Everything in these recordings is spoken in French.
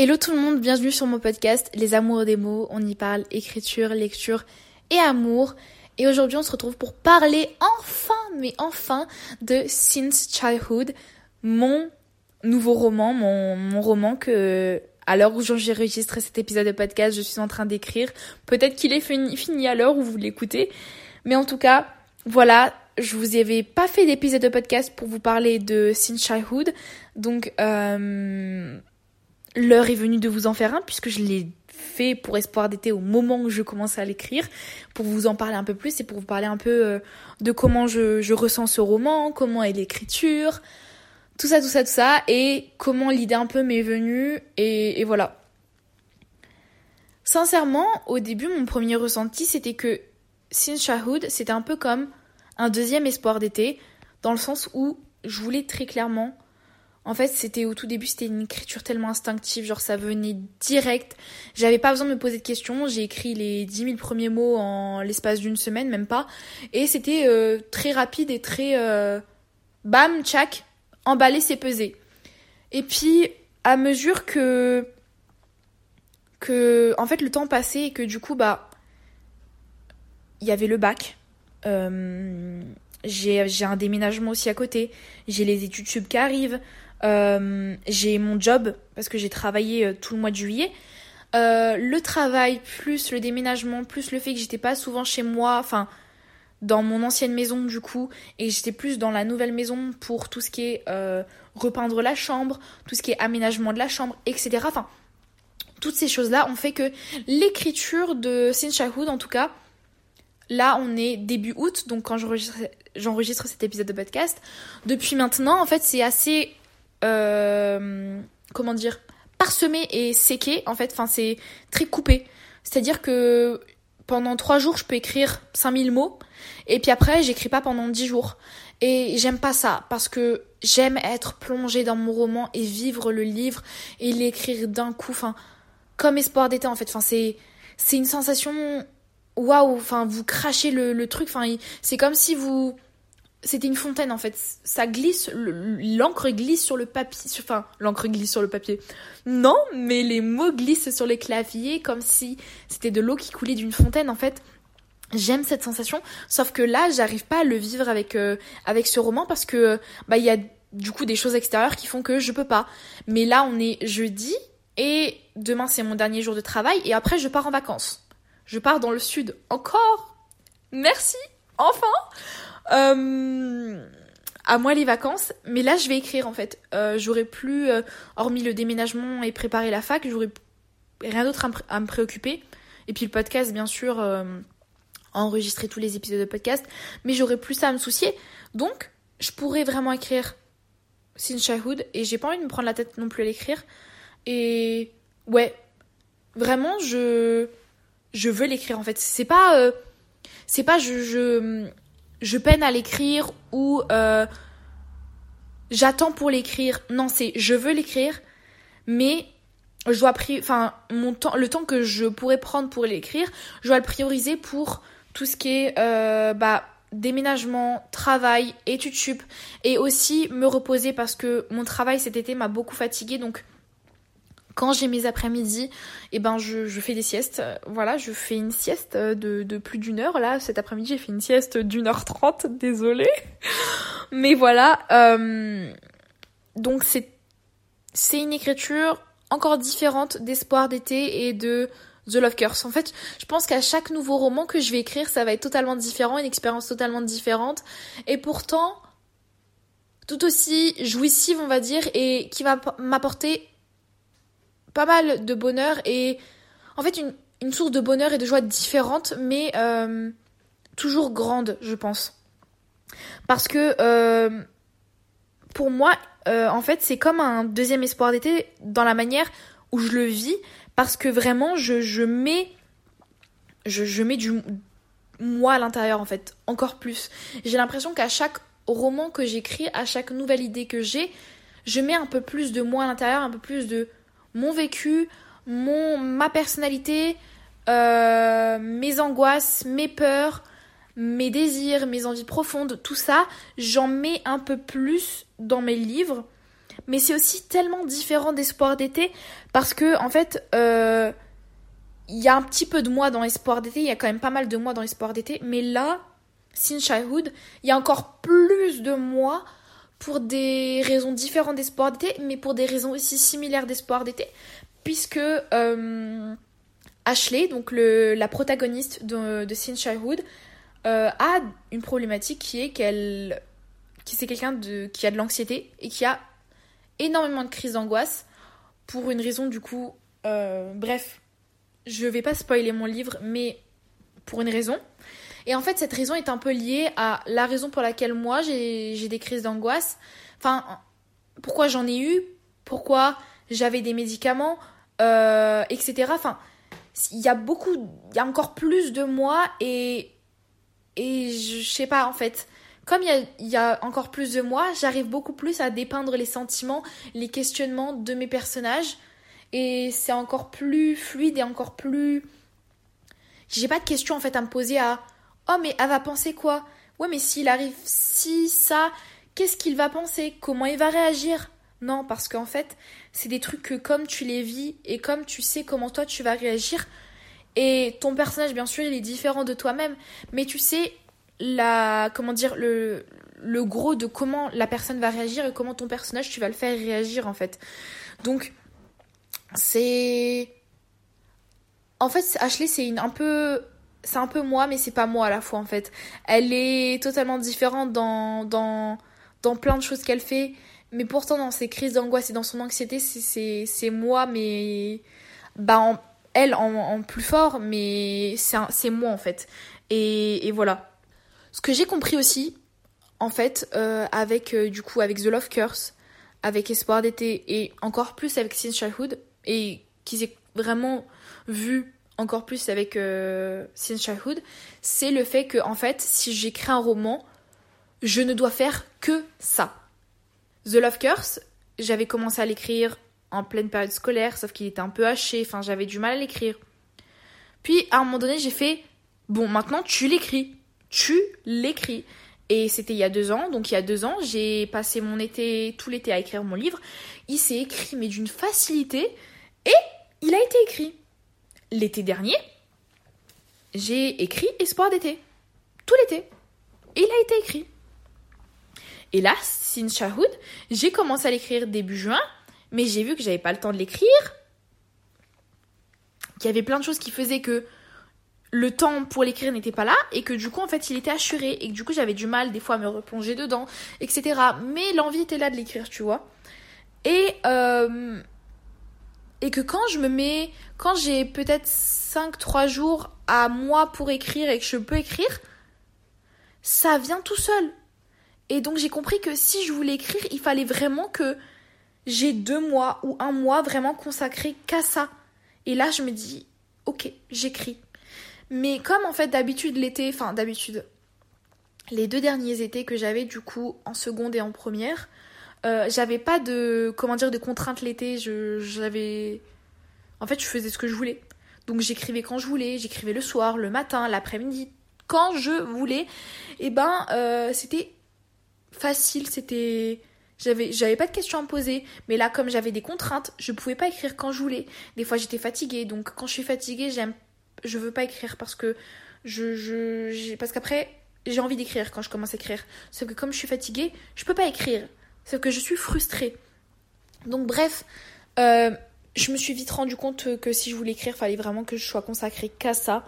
Hello tout le monde, bienvenue sur mon podcast Les Amours des mots. On y parle écriture, lecture et amour. Et aujourd'hui, on se retrouve pour parler enfin, mais enfin, de Since Childhood, mon nouveau roman, mon, roman que, à l'heure où j'enregistre cet épisode de podcast, je suis en train d'écrire. Peut-être qu'il est fini, fini à l'heure où vous l'écoutez. Mais en tout cas, voilà, je vous avais pas fait d'épisode de podcast pour vous parler de Since Childhood. Donc, euh, l'heure est venue de vous en faire un puisque je l'ai fait pour Espoir d'été au moment où je commençais à l'écrire, pour vous en parler un peu plus et pour vous parler un peu euh, de comment je, ressens ce roman, comment est l'écriture, tout ça, tout ça, tout ça, et comment l'idée un peu m'est venue, et, voilà. Sincèrement, au début, mon premier ressenti, c'était que Sin Shahud, c'était un peu comme un deuxième espoir d'été, dans le sens où je voulais très clairement en fait, c'était au tout début, c'était une écriture tellement instinctive, genre ça venait direct. J'avais pas besoin de me poser de questions. J'ai écrit les 10 000 premiers mots en l'espace d'une semaine, même pas. Et c'était euh, très rapide et très euh, bam, tchac, emballé, c'est pesé. Et puis, à mesure que que en fait le temps passait et que du coup bah il y avait le bac euh, j'ai un déménagement aussi à côté j'ai les études sub qui arrivent euh, j'ai mon job parce que j'ai travaillé euh, tout le mois de juillet. Euh, le travail plus le déménagement plus le fait que j'étais pas souvent chez moi, enfin dans mon ancienne maison du coup et j'étais plus dans la nouvelle maison pour tout ce qui est repeindre la chambre, tout ce qui est aménagement de la chambre, etc. Enfin toutes ces choses là ont fait que l'écriture de Sin Shahud en tout cas Là, on est début août, donc quand j'enregistre cet épisode de podcast. Depuis maintenant, en fait, c'est assez euh, comment dire, parsemé et séqué, en fait. Enfin, c'est très coupé. C'est-à-dire que pendant trois jours, je peux écrire 5000 mots. Et puis après, j'écris pas pendant 10 jours. Et j'aime pas ça parce que j'aime être plongée dans mon roman et vivre le livre et l'écrire d'un coup. Enfin, comme espoir d'été en fait. Enfin, c'est, c'est une sensation waouh. Enfin, vous crachez le, le truc. Enfin, c'est comme si vous, c'était une fontaine en fait. Ça glisse, l'encre glisse sur le papier. Enfin, l'encre glisse sur le papier. Non, mais les mots glissent sur les claviers comme si c'était de l'eau qui coulait d'une fontaine en fait. J'aime cette sensation, sauf que là, j'arrive pas à le vivre avec euh, avec ce roman parce que bah il y a du coup des choses extérieures qui font que je peux pas. Mais là, on est jeudi et demain c'est mon dernier jour de travail et après je pars en vacances. Je pars dans le sud encore. Merci, enfin. Euh, à moi les vacances, mais là je vais écrire en fait. Euh, j'aurai plus, euh, hormis le déménagement et préparer la fac, j'aurai rien d'autre à, me préoccuper. Et puis le podcast, bien sûr, enregistrer tous les épisodes de podcast, mais j'aurai plus ça à me soucier. Donc, je pourrais vraiment écrire Sin Childhood et j'ai pas envie de me prendre la tête non plus à l'écrire. Et ouais, vraiment, je veux l'écrire en fait. C'est pas c'est pas je je peine à l'écrire ou euh, j'attends pour l'écrire. Non, c'est je veux l'écrire, mais je dois enfin mon temps, le temps que je pourrais prendre pour l'écrire, je dois le prioriser pour tout ce qui est euh, bah déménagement, travail, études sup et aussi me reposer parce que mon travail cet été m'a beaucoup fatiguée donc quand j'ai mes après-midi, eh ben je, fais des siestes. Voilà, je fais une sieste de, plus d'une heure. Là, cet après-midi, j'ai fait une sieste d'une heure trente, désolée. Mais voilà. Euh, donc c'est c'est une écriture encore différente d'Espoir d'été et de The Love Curse. En fait, je pense qu'à chaque nouveau roman que je vais écrire, ça va être totalement différent, une expérience totalement différente. Et pourtant, tout aussi jouissive, on va dire, et qui va m'apporter pas mal de bonheur et en fait une, source de bonheur et de joie différente, mais euh, toujours grande, je pense. Parce que euh, pour moi, euh, en fait, c'est comme un deuxième espoir d'été dans la manière où je le vis, parce que vraiment, je, mets, je, je mets du moi à l'intérieur, en fait, encore plus. J'ai l'impression qu'à chaque roman que j'écris, à chaque nouvelle idée que j'ai, je mets un peu plus de moi à l'intérieur, un peu plus de mon vécu, mon, ma personnalité, euh, mes angoisses, mes peurs, mes désirs, mes envies profondes, tout ça, j'en mets un peu plus dans mes livres. Mais c'est aussi tellement différent d'Espoir d'été parce que en fait, euh, il y a un petit peu de moi dans Espoir d'été, il y a quand même pas mal de moi dans Espoir d'été, mais là, Sin Childhood, il y a encore plus de moi pour des raisons différentes d'Espoir d'été, mais pour des raisons aussi similaires d'Espoir d'été, puisque euh, Ashley, donc le, la protagoniste de, de Sin Childhood, euh, a une problématique qui est qu'elle, qui c'est quelqu'un qui a de l'anxiété et qui a énormément de crises d'angoisse pour une raison du coup, euh, bref, je vais pas spoiler mon livre, mais pour une raison. Et en fait, cette raison est un peu liée à la raison pour laquelle moi j'ai des crises d'angoisse. Enfin, pourquoi j'en ai eu, pourquoi j'avais des médicaments, euh, etc. Enfin, il y a beaucoup, il y a encore plus de moi et et je, sais pas en fait. Comme il y, y a encore plus de moi, j'arrive beaucoup plus à dépeindre les sentiments, les questionnements de mes personnages et c'est encore plus fluide et encore plus j'ai pas de questions en fait à me poser à oh mais elle va penser quoi? Ouais mais s'il arrive si ça qu'est-ce qu'il va penser? Comment il va réagir? Non parce qu'en fait c'est des trucs que comme tu les vis et comme tu sais comment toi tu vas réagir. Et ton personnage bien sûr il est différent de toi-même. Mais tu sais la comment dire le le gros de comment la personne va réagir et comment ton personnage tu vas le faire réagir en fait. Donc c'est en fait Ashley c'est un peu c'est un peu moi mais c'est pas moi à la fois en fait. Elle est totalement différente dans dans dans plein de choses qu'elle fait mais pourtant dans ses crises d'angoisse et dans son anxiété c'est moi mais bah elle en, plus fort mais c'est moi en fait. Et, et voilà. Ce que j'ai compris aussi en fait euh, avec euh, du coup avec The Love Curse avec Espoir d'été et encore plus avec Sin Childhood et qui s'est vraiment vu encore plus avec euh, Sin Childhood, c'est le fait que en fait, si j'écris un roman, je ne dois faire que ça. The Love Curse, j'avais commencé à l'écrire en pleine période scolaire, sauf qu'il était un peu haché, enfin j'avais du mal à l'écrire. Puis à un moment donné, j'ai fait bon, maintenant tu l'écris, tu l'écris. Et c'était il y a deux ans, donc il y a deux ans, j'ai passé mon été, tout l'été à écrire mon livre. Il s'est écrit, mais d'une facilité. Et il a été écrit. L'été dernier, j'ai écrit Espoir d'été. Tout l'été. Et il a été écrit. Et là, Sin Childhood, j'ai commencé à l'écrire début juin, mais j'ai vu que j'avais pas le temps de l'écrire. Qu'il y avait plein de choses qui faisaient que le temps pour l'écrire n'était pas là et que du coup en fait il était assuré et que du coup j'avais du mal des fois à me replonger dedans, etc. Mais l'envie était là de l'écrire, tu vois. Et euh, et que quand je me mets, quand j'ai peut-être 5-3 jours à moi pour écrire et que je peux écrire, ça vient tout seul. Et donc j'ai compris que si je voulais écrire, il fallait vraiment que j'ai deux mois ou un mois vraiment consacré qu'à ça. Et là je me dis, ok, j'écris. Mais comme en fait d'habitude l'été, enfin d'habitude, les deux derniers étés que j'avais du coup en seconde et en première, euh, j'avais pas de comment dire de contraintes l'été. Je j'avais en fait je faisais ce que je voulais. Donc j'écrivais quand je voulais, j'écrivais le soir, le matin, l'après-midi, quand je voulais. Et ben euh, c'était facile, c'était j'avais j'avais pas de questions à me poser. Mais là comme j'avais des contraintes je pouvais pas écrire quand je voulais. Des fois j'étais fatiguée. Donc quand je suis fatiguée j'aime je veux pas écrire parce que je, je parce qu'après j'ai envie d'écrire quand je commence à écrire. Sauf que comme je suis fatiguée je peux pas écrire c'est que je suis frustrée. Donc bref, euh, je me suis vite rendu compte que si je voulais écrire, il fallait vraiment que je sois consacrée qu'à ça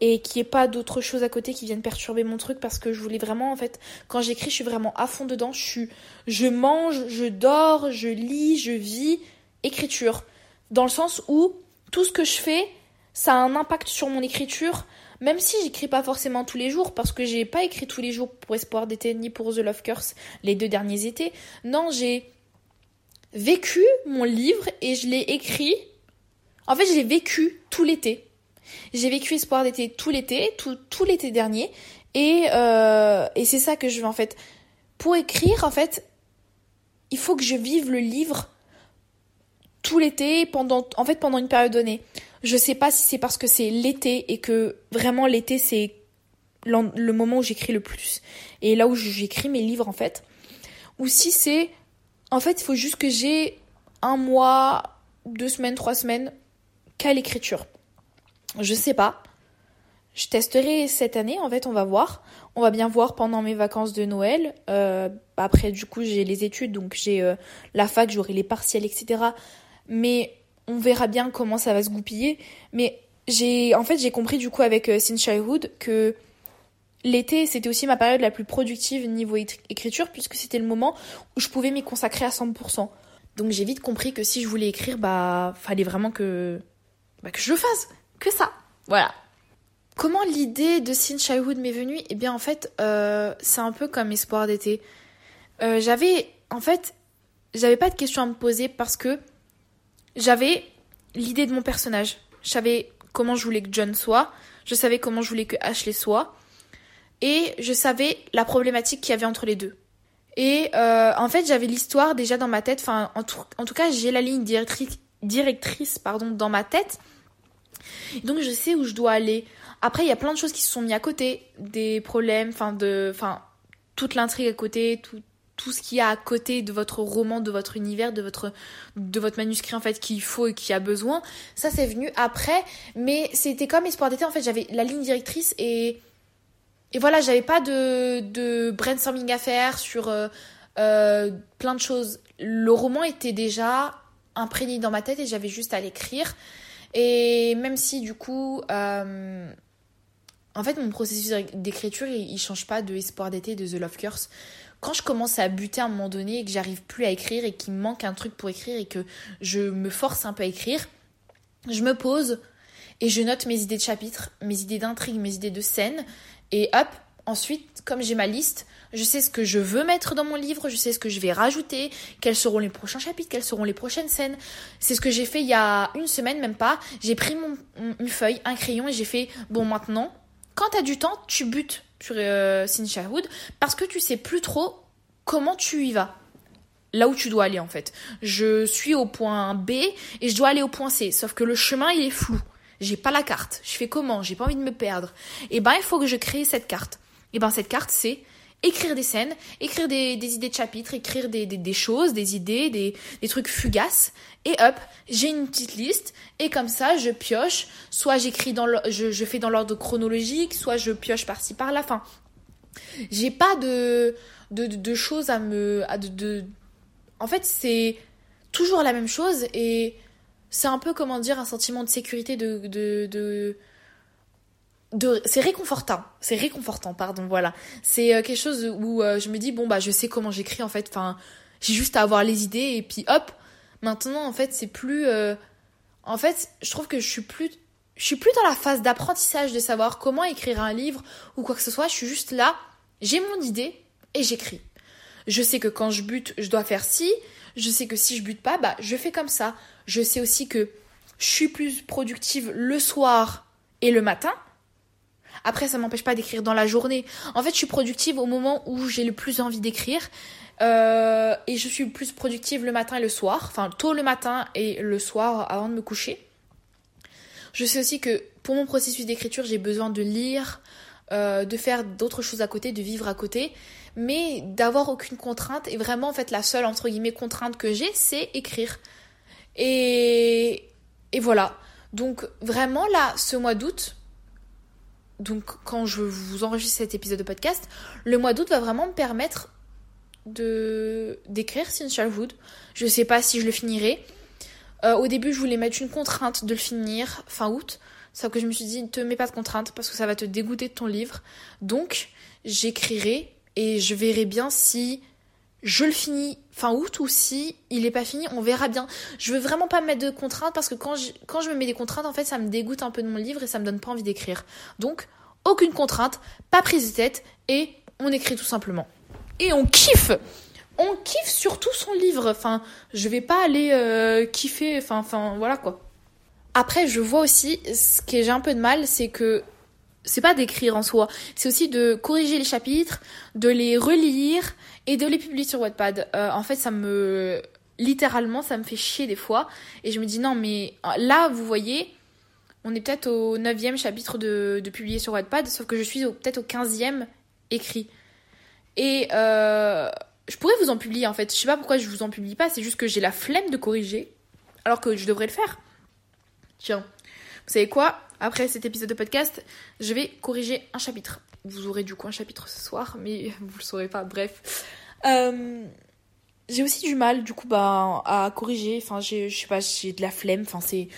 et qu'il n'y ait pas d'autres choses à côté qui viennent perturber mon truc parce que je voulais vraiment en fait quand j'écris je suis vraiment à fond dedans. Je je mange je dors je lis je vis. Écriture. Dans le sens où tout ce que je fais ça a un impact sur mon écriture même si j'écris pas forcément tous les jours, parce que j'ai pas écrit tous les jours pour Espoir d'été ni pour The Love Curse les deux derniers étés. Non, j'ai vécu mon livre et je l'ai écrit. En fait, j'ai vécu tout l'été. J'ai vécu Espoir d'été tout l'été, tout, tout l'été dernier. Et, euh, et c'est ça que je veux en fait. Pour écrire, en fait, il faut que je vive le livre tout l'été pendant en fait pendant une période donnée. Je sais pas si c'est parce que c'est l'été et que vraiment l'été c'est le moment où j'écris le plus et là où j'écris mes livres en fait ou si c'est En fait, il faut juste que j'ai un mois, deux semaines, trois semaines qu'à l'écriture. Je sais pas. Je testerai cette année, en fait, on va voir. On va bien voir pendant mes vacances de Noël. Euh, après, du coup, j'ai les études, donc j'ai euh, la fac, j'aurai les partiels, etc. Mais on verra bien comment ça va se goupiller. Mais j'ai, en fait, j'ai compris du coup avec euh, Since Childhood que l'été, c'était aussi ma période la plus productive niveau écriture, puisque c'était le moment où je pouvais m'y consacrer à 100%. Donc j'ai vite compris que si je voulais écrire, bah, fallait vraiment que, bah, que je le fasse. Que ça. Voilà. Comment l'idée de Sin Childhood m'est venue? Eh bien, en fait, euh, c'est un peu comme Espoir d'été. Euh, j'avais, en fait, j'avais pas de questions à me poser parce que j'avais l'idée de mon personnage. Je savais comment je voulais que John soit, je savais comment je voulais que Ashley soit, et je savais la problématique qu'il y avait entre les deux. Et euh, en fait, j'avais l'histoire déjà dans ma tête. Enfin, en tout, cas, j'ai la ligne directrice, directrice pardon, dans ma tête. Donc, je sais où je dois aller. Après, il y a plein de choses qui se sont mis à côté, des problèmes, enfin de, enfin toute l'intrigue à côté, tout, tout ce qu'il y a à côté de votre roman, de votre univers, de votre, de votre manuscrit en fait qu'il faut et qui a besoin. Ça, c'est venu après, mais c'était comme Espoir d'été. En fait, j'avais la ligne directrice et et voilà, j'avais pas de, brainstorming à faire sur euh, euh, plein de choses. Le roman était déjà imprégné dans ma tête et j'avais juste à l'écrire. Et même si du coup, euh, en fait, mon processus d'écriture, il, change pas de Espoir d'été de The Love Curse. Quand je commence à buter à un moment donné et que j'arrive plus à écrire et qu'il me manque un truc pour écrire et que je me force un peu à écrire, je me pose et je note mes idées de chapitre, mes idées d'intrigue, mes idées de scène. Et hop, ensuite, comme j'ai ma liste, je sais ce que je veux mettre dans mon livre, je sais ce que je vais rajouter, quels seront les prochains chapitres, quelles seront les prochaines scènes. C'est ce que j'ai fait il y a une semaine, même pas. J'ai pris mon, une feuille, un crayon et j'ai fait, bon maintenant, quand t'as du temps, tu butes sur euh, parce que tu sais plus trop comment tu y vas. Là où tu dois aller en fait. Je suis au point B et je dois aller au point C. Sauf que le chemin il est flou. J'ai pas la carte. Je fais comment? J'ai pas envie de me perdre. Et eh ben il faut que je crée cette carte. Et eh ben cette carte c'est écrire des scènes, écrire des, idées de chapitres, écrire des, des, choses, des idées, des, trucs fugaces. Et hop, j'ai une petite liste. Et comme ça, je pioche. Soit j'écris dans le, je, je fais dans l'ordre chronologique, soit je pioche par-ci par-là. Enfin, j'ai pas de, de, de, choses à me. À de, de... En fait, c'est toujours la même chose. Et c'est un peu, comment dire, un sentiment de sécurité de, de, de c'est réconfortant c'est réconfortant pardon voilà. C'est euh, quelque chose où euh, je me dis bon bah je sais comment j'écris en fait enfin j'ai juste à avoir les idées et puis hop maintenant en fait c'est plus euh, en fait je trouve que je suis plus je suis plus dans la phase d'apprentissage de savoir comment écrire un livre ou quoi que ce soit. Je suis juste là j'ai mon idée et j'écris. Je sais que quand je bute je dois faire ci. Je sais que si je bute pas bah je fais comme ça. Je sais aussi que je suis plus productive le soir et le matin après, ça m'empêche pas d'écrire dans la journée. En fait, je suis productive au moment où j'ai le plus envie d'écrire. Euh, et je suis plus productive le matin et le soir. Enfin, tôt le matin et le soir avant de me coucher. Je sais aussi que pour mon processus d'écriture, j'ai besoin de lire, euh, de faire d'autres choses à côté, de vivre à côté, mais d'avoir aucune contrainte. Et vraiment, en fait, la seule, entre guillemets, contrainte que j'ai, c'est écrire. Et, et voilà. Donc, vraiment, là, ce mois d'août, donc quand je vous enregistre cet épisode de podcast, le mois d'août va vraiment me permettre de d'écrire Sin Childhood. Je sais pas si je le finirai. Euh, au début, je voulais mettre une contrainte de le finir fin août. Sauf que je me suis dit, ne te mets pas de contrainte parce que ça va te dégoûter de ton livre. Donc, j'écrirai et je verrai bien si je le finis fin août ou si il est pas fini, on verra bien. Je veux vraiment pas me mettre de contraintes parce que quand je, quand je me mets des contraintes, en fait, ça me dégoûte un peu de mon livre et ça me donne pas envie d'écrire. Donc, aucune contrainte, pas prise de tête et on écrit tout simplement. Et on kiffe On kiffe surtout son livre. Enfin, je vais pas aller euh, kiffer, enfin, enfin, voilà quoi. Après, je vois aussi, ce que j'ai un peu de mal, c'est que c'est pas d'écrire en soi, c'est aussi de corriger les chapitres, de les relire et de les publier sur Wattpad. Euh, en fait, ça me littéralement ça me fait chier des fois et je me dis non mais là vous voyez on est peut-être au 9 chapitre de, de publier sur Wattpad sauf que je suis peut-être au 15e écrit et euh, je pourrais vous en publier en fait. Je sais pas pourquoi je vous en publie pas, c'est juste que j'ai la flemme de corriger alors que je devrais le faire. Tiens, vous savez quoi? Après cet épisode de podcast, je vais corriger un chapitre. Vous aurez du coup un chapitre ce soir, mais vous le saurez pas. Bref. Euh, j'ai aussi du mal du coup bah à corriger. Enfin, je sais pas, j'ai de la flemme. Enfin, c'est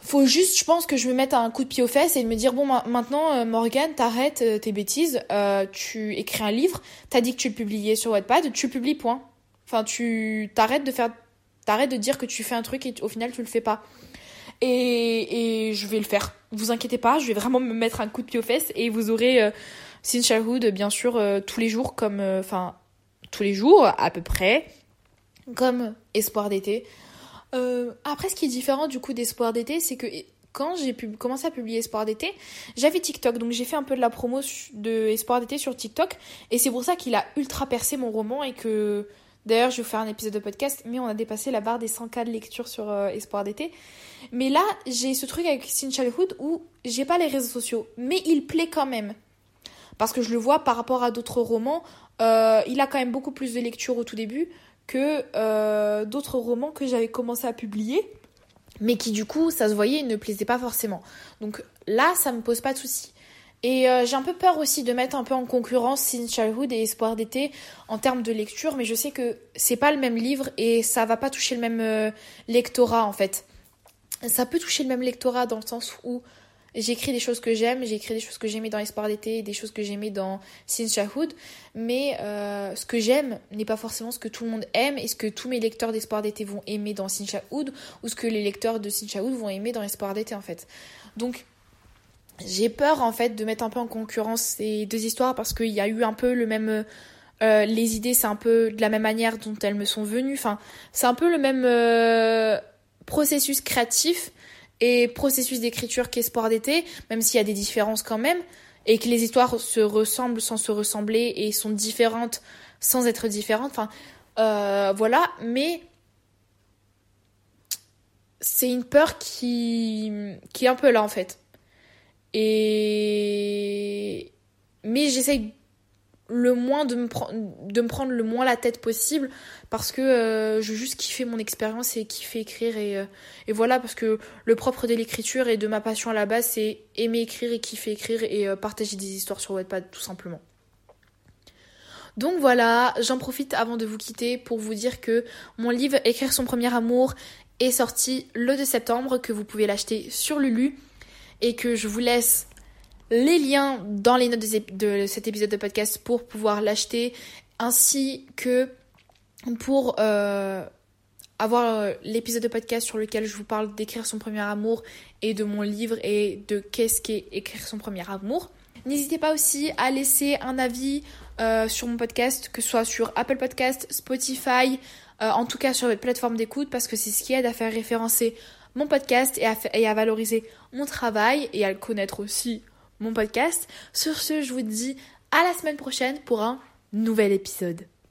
faut juste, je pense que je me mette un coup de pied aux fesses et me dire bon maintenant euh, Morgane, t'arrêtes euh, tes bêtises, tu écris un livre, t'as dit que tu le publiais sur Wattpad, tu le publies point. Enfin tu t'arrêtes de faire, t'arrêtes de dire que tu fais un truc et au final tu le fais pas. Et, je vais le faire. Vous inquiétez pas, je vais vraiment me mettre un coup de pied aux fesses et vous aurez euh, Sin Childhood bien sûr tous les jours comme, enfin tous les jours à peu près, comme Espoir d'été. Euh, après, ce qui est différent du coup d'Espoir d'été, c'est que quand j'ai commencé à publier Espoir d'été, j'avais TikTok, donc j'ai fait un peu de la promo de Espoir d'été sur TikTok, et c'est pour ça qu'il a ultra percé mon roman et que d'ailleurs je vais vous faire un épisode de podcast, mais on a dépassé la barre des 100 cas de lecture sur euh, Espoir d'été. Mais là, j'ai ce truc avec Christine Childhood où j'ai pas les réseaux sociaux, mais il plaît quand même. Parce que je le vois par rapport à d'autres romans, euh, il a quand même beaucoup plus de lecture au tout début que euh, d'autres romans que j'avais commencé à publier, mais qui du coup, ça se voyait, ne plaisaient pas forcément. Donc là, ça me pose pas de soucis. Et euh, j'ai un peu peur aussi de mettre un peu en concurrence Sin Childhood et Espoir d'été en termes de lecture, mais je sais que c'est pas le même livre et ça va pas toucher le même euh, lectorat en fait. Ça peut toucher le même lectorat dans le sens où J'écris des choses que j'aime, j'écris des choses que j'aimais dans Espoir d'été, des choses que j'aimais dans Sin Childhood, mais euh, ce que j'aime n'est pas forcément ce que tout le monde aime et ce que tous mes lecteurs d'Espoir d'été vont aimer dans Sin Childhood ou ce que les lecteurs de Sin Childhood vont aimer dans Espoir d'été en fait. Donc j'ai peur en fait de mettre un peu en concurrence ces deux histoires parce qu'il y a eu un peu le même... Euh, les idées, c'est un peu de la même manière dont elles me sont venues. Enfin, c'est un peu le même euh, processus créatif et processus d'écriture qu'Espoir d'été, même s'il y a des différences quand même, et que les histoires se ressemblent sans se ressembler et sont différentes sans être différentes. Enfin, euh, voilà, mais c'est une peur qui, qui est un peu là en fait. Et mais j'essaye le moins de me, de me prendre le moins la tête possible parce que euh, je veux juste kiffer mon expérience et kiffer écrire et, euh, et voilà parce que le propre de l'écriture et de ma passion à la base c'est aimer écrire et kiffer écrire et euh, partager des histoires sur Wattpad tout simplement. Donc voilà, j'en profite avant de vous quitter pour vous dire que mon livre Écrire son premier amour est sorti le 2 septembre, que vous pouvez l'acheter sur Lulu et que je vous laisse les liens dans les notes de, cet épisode de podcast pour pouvoir l'acheter, ainsi que pour euh, avoir euh, l'épisode de podcast sur lequel je vous parle d'écrire son premier amour et de mon livre et de qu'est-ce qu'est écrire son premier amour. N'hésitez pas aussi à laisser un avis euh, sur mon podcast, que ce soit sur Apple Podcast, Spotify, en tout cas sur votre plateforme d'écoute, parce que c'est ce qui aide à faire référencer mon podcast et à, valoriser mon travail et à le connaître aussi mon podcast. Sur ce, je vous dis à la semaine prochaine pour un nouvel épisode.